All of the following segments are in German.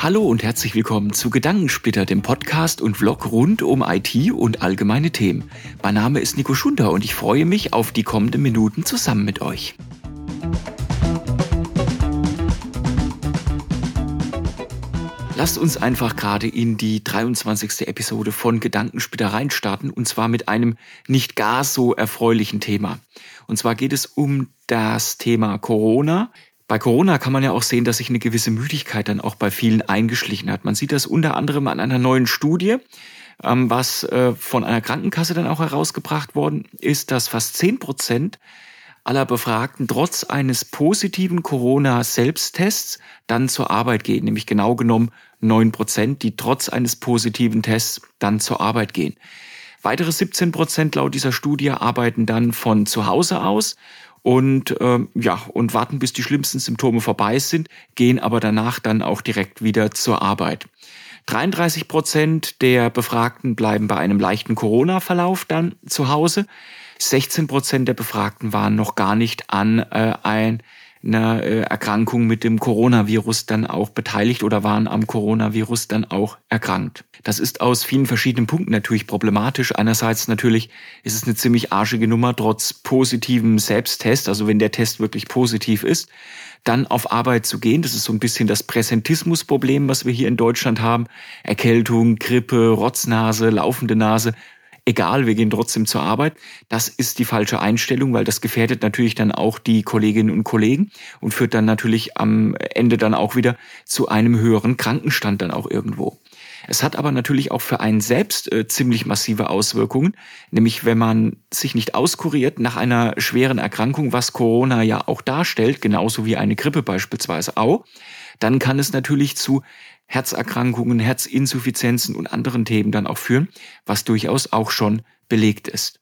Hallo und herzlich willkommen zu Gedankensplitter, dem Podcast und Vlog rund um IT und allgemeine Themen. Mein Name ist Nico Schunder und ich freue mich auf die kommenden Minuten zusammen mit euch. Lasst uns einfach gerade in die 23. Episode von Gedankensplitter reinstarten und zwar mit einem nicht gar so erfreulichen Thema. Und zwar geht es um das Thema Corona, bei Corona kann man ja auch sehen, dass sich eine gewisse Müdigkeit dann auch bei vielen eingeschlichen hat. Man sieht das unter anderem an einer neuen Studie, ähm, was äh, von einer Krankenkasse dann auch herausgebracht worden ist, dass fast zehn Prozent aller Befragten trotz eines positiven Corona-Selbsttests dann zur Arbeit gehen, nämlich genau genommen neun Prozent, die trotz eines positiven Tests dann zur Arbeit gehen. Weitere 17 Prozent laut dieser Studie arbeiten dann von zu Hause aus und ähm, ja und warten, bis die schlimmsten Symptome vorbei sind, gehen aber danach dann auch direkt wieder zur Arbeit. 33 Prozent der Befragten bleiben bei einem leichten Corona-Verlauf dann zu Hause. 16 Prozent der Befragten waren noch gar nicht an äh, ein einer äh, Erkrankung mit dem Coronavirus dann auch beteiligt oder waren am Coronavirus dann auch erkrankt. Das ist aus vielen verschiedenen Punkten natürlich problematisch. Einerseits natürlich ist es eine ziemlich arschige Nummer, trotz positivem Selbsttest, also wenn der Test wirklich positiv ist, dann auf Arbeit zu gehen. Das ist so ein bisschen das Präsentismusproblem, was wir hier in Deutschland haben. Erkältung, Grippe, Rotznase, laufende Nase egal, wir gehen trotzdem zur Arbeit. Das ist die falsche Einstellung, weil das gefährdet natürlich dann auch die Kolleginnen und Kollegen und führt dann natürlich am Ende dann auch wieder zu einem höheren Krankenstand dann auch irgendwo. Es hat aber natürlich auch für einen selbst äh, ziemlich massive Auswirkungen, nämlich wenn man sich nicht auskuriert nach einer schweren Erkrankung, was Corona ja auch darstellt, genauso wie eine Grippe beispielsweise auch, dann kann es natürlich zu Herzerkrankungen, Herzinsuffizienzen und anderen Themen dann auch führen, was durchaus auch schon belegt ist.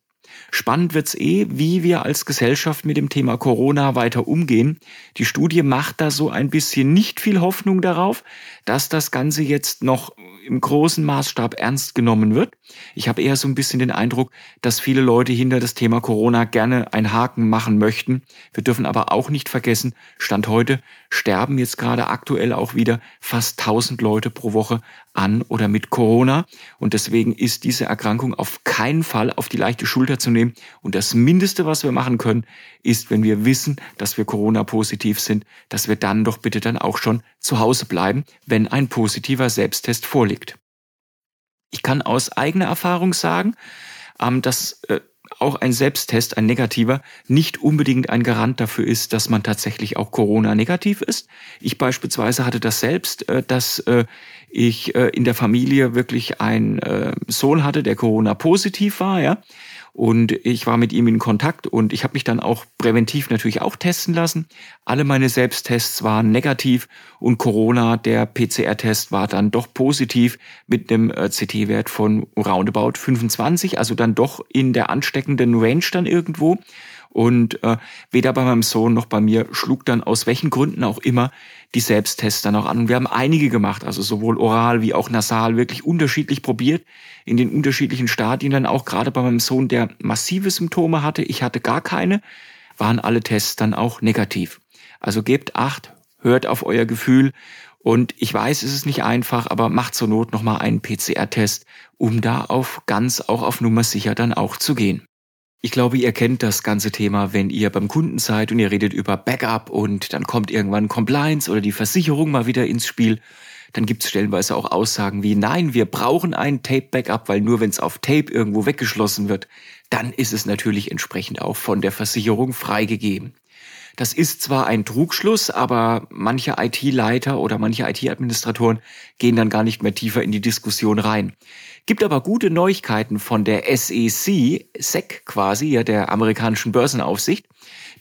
Spannend wird's eh, wie wir als Gesellschaft mit dem Thema Corona weiter umgehen. Die Studie macht da so ein bisschen nicht viel Hoffnung darauf, dass das Ganze jetzt noch im großen Maßstab ernst genommen wird. Ich habe eher so ein bisschen den Eindruck, dass viele Leute hinter das Thema Corona gerne einen Haken machen möchten. Wir dürfen aber auch nicht vergessen, Stand heute sterben jetzt gerade aktuell auch wieder fast 1000 Leute pro Woche an oder mit Corona. Und deswegen ist diese Erkrankung auf keinen Fall auf die leichte Schulter zu nehmen. Und das Mindeste, was wir machen können, ist, wenn wir wissen, dass wir Corona-positiv sind, dass wir dann doch bitte dann auch schon zu Hause bleiben, wenn ein positiver Selbsttest vorliegt. Ich kann aus eigener Erfahrung sagen, ähm, dass äh, auch ein Selbsttest, ein negativer, nicht unbedingt ein Garant dafür ist, dass man tatsächlich auch Corona-negativ ist. Ich beispielsweise hatte das selbst, äh, dass äh, ich in der Familie wirklich einen Sohn hatte, der Corona-positiv war, ja. Und ich war mit ihm in Kontakt und ich habe mich dann auch präventiv natürlich auch testen lassen. Alle meine Selbsttests waren negativ und Corona, der PCR-Test war dann doch positiv mit einem äh, CT-Wert von roundabout 25, also dann doch in der ansteckenden Range dann irgendwo. Und äh, weder bei meinem Sohn noch bei mir schlug dann aus welchen Gründen auch immer die Selbsttests dann auch an. Und wir haben einige gemacht, also sowohl oral wie auch nasal, wirklich unterschiedlich probiert, in den unterschiedlichen Stadien dann auch, gerade bei meinem Sohn, der massive Symptome hatte, ich hatte gar keine, waren alle Tests dann auch negativ. Also gebt acht, hört auf euer Gefühl und ich weiß, es ist nicht einfach, aber macht zur Not nochmal einen PCR-Test, um da auf ganz auch auf Nummer sicher dann auch zu gehen. Ich glaube, ihr kennt das ganze Thema, wenn ihr beim Kunden seid und ihr redet über Backup und dann kommt irgendwann Compliance oder die Versicherung mal wieder ins Spiel. Dann gibt es stellenweise auch Aussagen wie, nein, wir brauchen ein Tape-Backup, weil nur wenn es auf Tape irgendwo weggeschlossen wird, dann ist es natürlich entsprechend auch von der Versicherung freigegeben. Das ist zwar ein Trugschluss, aber manche IT-Leiter oder manche IT-Administratoren gehen dann gar nicht mehr tiefer in die Diskussion rein. Gibt aber gute Neuigkeiten von der SEC, SEC quasi, ja, der amerikanischen Börsenaufsicht.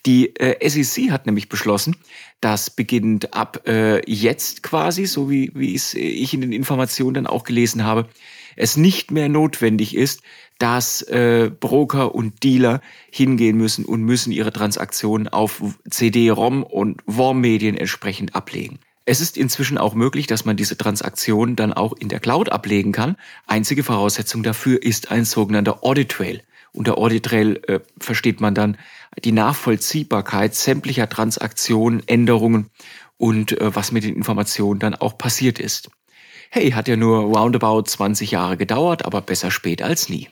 Die äh, SEC hat nämlich beschlossen, dass beginnend ab äh, jetzt quasi, so wie, wie es ich in den Informationen dann auch gelesen habe, es nicht mehr notwendig ist, dass äh, Broker und Dealer hingehen müssen und müssen ihre Transaktionen auf CD-ROM und WORM-Medien entsprechend ablegen. Es ist inzwischen auch möglich, dass man diese Transaktionen dann auch in der Cloud ablegen kann. Einzige Voraussetzung dafür ist ein sogenannter Audit Trail. Unter Audit Trail äh, versteht man dann die Nachvollziehbarkeit sämtlicher Transaktionen, Änderungen und äh, was mit den Informationen dann auch passiert ist. Hey, hat ja nur roundabout 20 Jahre gedauert, aber besser spät als nie.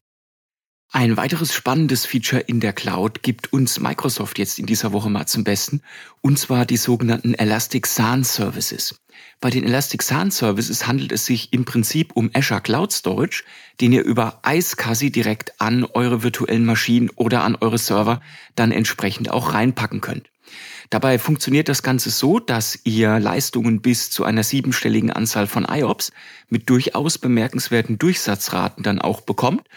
Ein weiteres spannendes Feature in der Cloud gibt uns Microsoft jetzt in dieser Woche mal zum Besten, und zwar die sogenannten Elastic SAN Services. Bei den Elastic SAN Services handelt es sich im Prinzip um Azure Cloud Storage, den ihr über iSCSI direkt an eure virtuellen Maschinen oder an eure Server dann entsprechend auch reinpacken könnt. Dabei funktioniert das Ganze so, dass ihr Leistungen bis zu einer siebenstelligen Anzahl von IOPS mit durchaus bemerkenswerten Durchsatzraten dann auch bekommt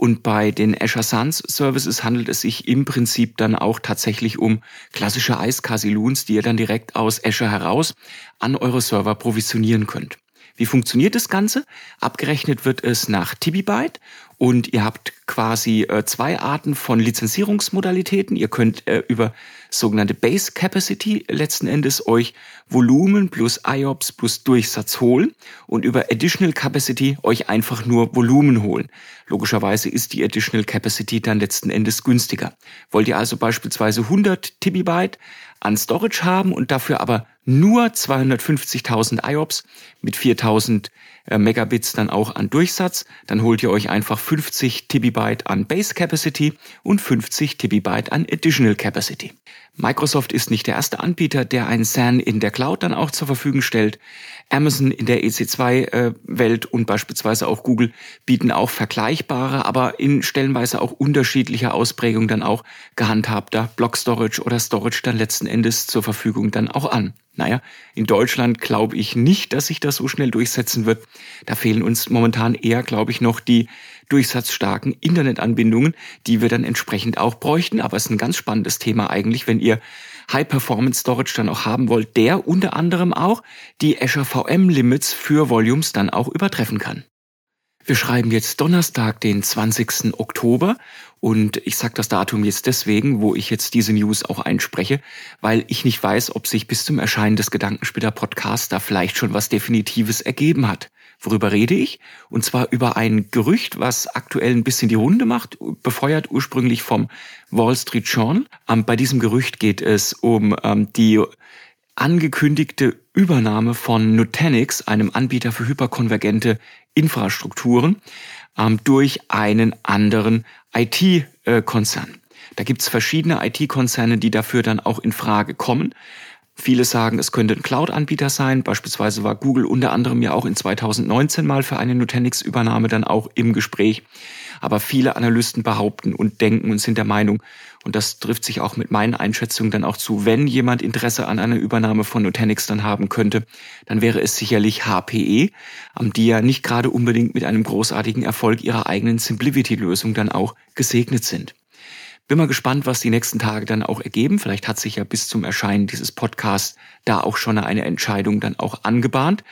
und bei den Azure Suns Services handelt es sich im Prinzip dann auch tatsächlich um klassische iSCSI-Loons, die ihr dann direkt aus Azure heraus an eure Server provisionieren könnt. Wie funktioniert das Ganze? Abgerechnet wird es nach Tibibyte und ihr habt quasi äh, zwei Arten von Lizenzierungsmodalitäten. Ihr könnt äh, über sogenannte Base Capacity letzten Endes euch Volumen plus IOPS plus Durchsatz holen und über Additional Capacity euch einfach nur Volumen holen. Logischerweise ist die Additional Capacity dann letzten Endes günstiger. Wollt ihr also beispielsweise 100 Tibibyte an Storage haben und dafür aber nur 250.000 IOPS mit 4000 äh, Megabits dann auch an Durchsatz, dann holt ihr euch einfach 50 Tibibyte an Base Capacity und 50 Tibibyte an Additional Capacity. Microsoft ist nicht der erste Anbieter, der ein SAN in der Cloud dann auch zur Verfügung stellt. Amazon in der EC2-Welt und beispielsweise auch Google bieten auch vergleichbare, aber in stellenweise auch unterschiedlicher Ausprägung dann auch gehandhabter Block Storage oder Storage dann letzten Endes zur Verfügung dann auch an. Naja, in Deutschland glaube ich nicht, dass sich das so schnell durchsetzen wird. Da fehlen uns momentan eher, glaube ich, noch die durchsatzstarken Internetanbindungen, die wir dann entsprechend auch bräuchten. Aber es ist ein ganz spannendes Thema eigentlich, wenn ihr High-Performance-Storage dann auch haben wollt, der unter anderem auch die Azure VM-Limits für Volumes dann auch übertreffen kann. Wir schreiben jetzt Donnerstag, den 20. Oktober und ich sage das Datum jetzt deswegen, wo ich jetzt diese News auch einspreche, weil ich nicht weiß, ob sich bis zum Erscheinen des Gedankensplitter Podcasts da vielleicht schon was Definitives ergeben hat. Worüber rede ich? Und zwar über ein Gerücht, was aktuell ein bisschen die Runde macht, befeuert ursprünglich vom Wall Street Journal. Ähm, bei diesem Gerücht geht es um ähm, die angekündigte Übernahme von Nutanix, einem Anbieter für hyperkonvergente Infrastrukturen, ähm, durch einen anderen IT-Konzern. Da gibt's verschiedene IT-Konzerne, die dafür dann auch in Frage kommen. Viele sagen, es könnte ein Cloud-Anbieter sein. Beispielsweise war Google unter anderem ja auch in 2019 mal für eine Nutanix-Übernahme dann auch im Gespräch. Aber viele Analysten behaupten und denken und sind der Meinung, und das trifft sich auch mit meinen Einschätzungen dann auch zu, wenn jemand Interesse an einer Übernahme von Nutanix dann haben könnte, dann wäre es sicherlich HPE, die ja nicht gerade unbedingt mit einem großartigen Erfolg ihrer eigenen Simplivity-Lösung dann auch gesegnet sind. Bin mal gespannt, was die nächsten Tage dann auch ergeben. Vielleicht hat sich ja bis zum Erscheinen dieses Podcasts da auch schon eine Entscheidung dann auch angebahnt.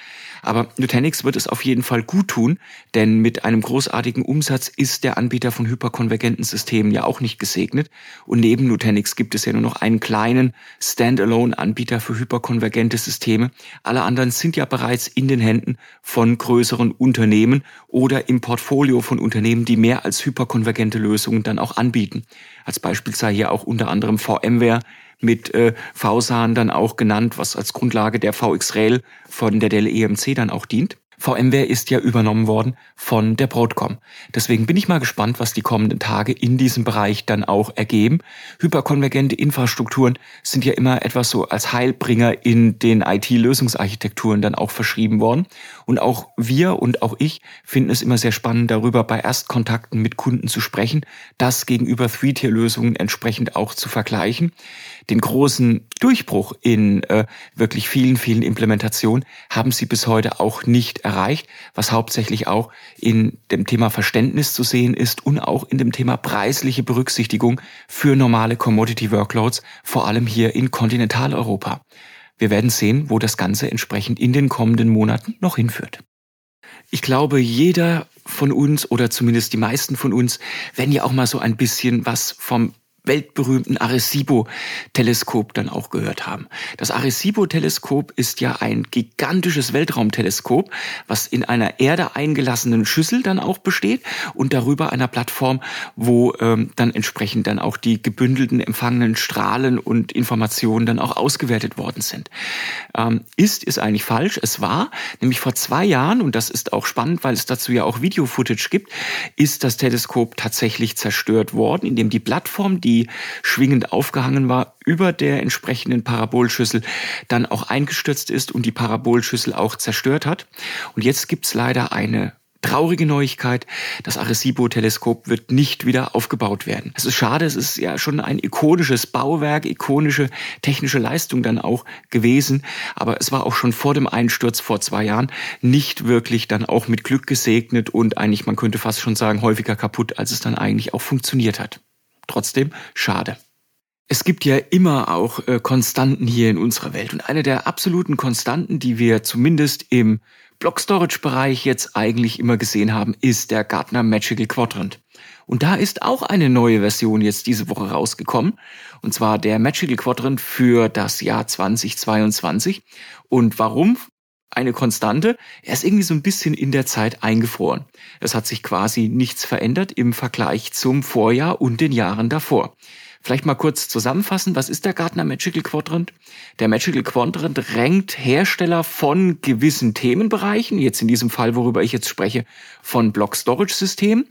Aber Nutanix wird es auf jeden Fall gut tun, denn mit einem großartigen Umsatz ist der Anbieter von hyperkonvergenten Systemen ja auch nicht gesegnet. Und neben Nutanix gibt es ja nur noch einen kleinen Standalone-Anbieter für hyperkonvergente Systeme. Alle anderen sind ja bereits in den Händen von größeren Unternehmen oder im Portfolio von Unternehmen, die mehr als hyperkonvergente Lösungen dann auch anbieten. Als Beispiel sei hier auch unter anderem VMware, mit äh, VSAN dann auch genannt, was als Grundlage der VX-Rail von der Dell EMC dann auch dient. VMware ist ja übernommen worden von der Broadcom. Deswegen bin ich mal gespannt, was die kommenden Tage in diesem Bereich dann auch ergeben. Hyperkonvergente Infrastrukturen sind ja immer etwas so als Heilbringer in den IT-Lösungsarchitekturen dann auch verschrieben worden. Und auch wir und auch ich finden es immer sehr spannend, darüber bei Erstkontakten mit Kunden zu sprechen, das gegenüber Three-Tier-Lösungen entsprechend auch zu vergleichen. Den großen Durchbruch in äh, wirklich vielen, vielen Implementationen haben sie bis heute auch nicht erreicht, was hauptsächlich auch in dem Thema Verständnis zu sehen ist und auch in dem Thema preisliche Berücksichtigung für normale Commodity Workloads, vor allem hier in Kontinentaleuropa. Wir werden sehen, wo das Ganze entsprechend in den kommenden Monaten noch hinführt. Ich glaube, jeder von uns oder zumindest die meisten von uns werden ja auch mal so ein bisschen was vom weltberühmten Arecibo-Teleskop dann auch gehört haben. Das Arecibo-Teleskop ist ja ein gigantisches Weltraumteleskop, was in einer Erde eingelassenen Schüssel dann auch besteht und darüber einer Plattform, wo ähm, dann entsprechend dann auch die gebündelten empfangenen Strahlen und Informationen dann auch ausgewertet worden sind. Ähm, ist, ist eigentlich falsch. Es war nämlich vor zwei Jahren, und das ist auch spannend, weil es dazu ja auch Video-Footage gibt, ist das Teleskop tatsächlich zerstört worden, indem die Plattform, die schwingend aufgehangen war, über der entsprechenden Parabolschüssel dann auch eingestürzt ist und die Parabolschüssel auch zerstört hat. Und jetzt gibt's leider eine traurige Neuigkeit, das Arecibo-Teleskop wird nicht wieder aufgebaut werden. Es ist schade, es ist ja schon ein ikonisches Bauwerk, ikonische technische Leistung dann auch gewesen, aber es war auch schon vor dem Einsturz vor zwei Jahren nicht wirklich dann auch mit Glück gesegnet und eigentlich, man könnte fast schon sagen, häufiger kaputt, als es dann eigentlich auch funktioniert hat. Trotzdem schade. Es gibt ja immer auch äh, Konstanten hier in unserer Welt. Und eine der absoluten Konstanten, die wir zumindest im Block Storage Bereich jetzt eigentlich immer gesehen haben, ist der Gartner Magical Quadrant. Und da ist auch eine neue Version jetzt diese Woche rausgekommen. Und zwar der Magical Quadrant für das Jahr 2022. Und warum? Eine Konstante. Er ist irgendwie so ein bisschen in der Zeit eingefroren. Es hat sich quasi nichts verändert im Vergleich zum Vorjahr und den Jahren davor. Vielleicht mal kurz zusammenfassen, was ist der Gartner Magical Quadrant? Der Magical Quadrant rankt Hersteller von gewissen Themenbereichen, jetzt in diesem Fall, worüber ich jetzt spreche, von Block Storage Systemen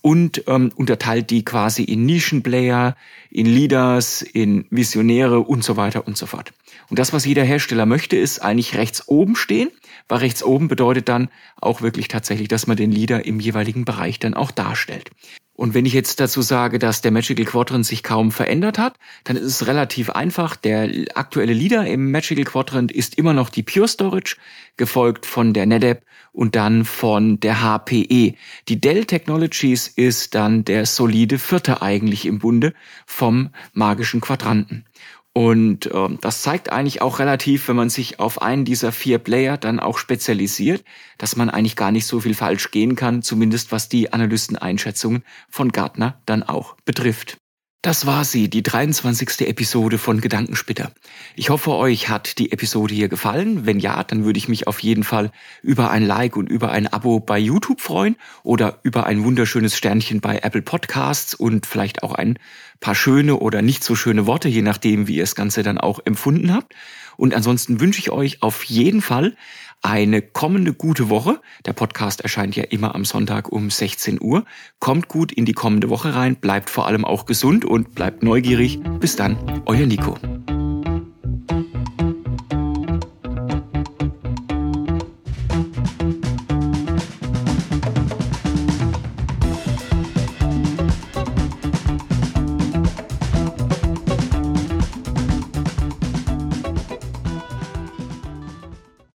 und ähm, unterteilt die quasi in Nischenplayer, in Leaders, in Visionäre und so weiter und so fort. Und das, was jeder Hersteller möchte, ist eigentlich rechts oben stehen, weil rechts oben bedeutet dann auch wirklich tatsächlich, dass man den Leader im jeweiligen Bereich dann auch darstellt. Und wenn ich jetzt dazu sage, dass der Magical Quadrant sich kaum verändert hat, dann ist es relativ einfach. Der aktuelle Leader im Magical Quadrant ist immer noch die Pure Storage, gefolgt von der NetApp und dann von der HPE. Die Dell Technologies ist dann der solide Vierte eigentlich im Bunde vom magischen Quadranten. Und äh, das zeigt eigentlich auch relativ, wenn man sich auf einen dieser vier Player dann auch spezialisiert, dass man eigentlich gar nicht so viel falsch gehen kann, zumindest was die Analysteneinschätzungen von Gartner dann auch betrifft. Das war sie, die 23. Episode von Gedankenspitter. Ich hoffe, euch hat die Episode hier gefallen. Wenn ja, dann würde ich mich auf jeden Fall über ein Like und über ein Abo bei YouTube freuen oder über ein wunderschönes Sternchen bei Apple Podcasts und vielleicht auch ein paar schöne oder nicht so schöne Worte, je nachdem, wie ihr das Ganze dann auch empfunden habt. Und ansonsten wünsche ich euch auf jeden Fall eine kommende gute Woche. Der Podcast erscheint ja immer am Sonntag um 16 Uhr. Kommt gut in die kommende Woche rein, bleibt vor allem auch gesund und bleibt neugierig. Bis dann, euer Nico.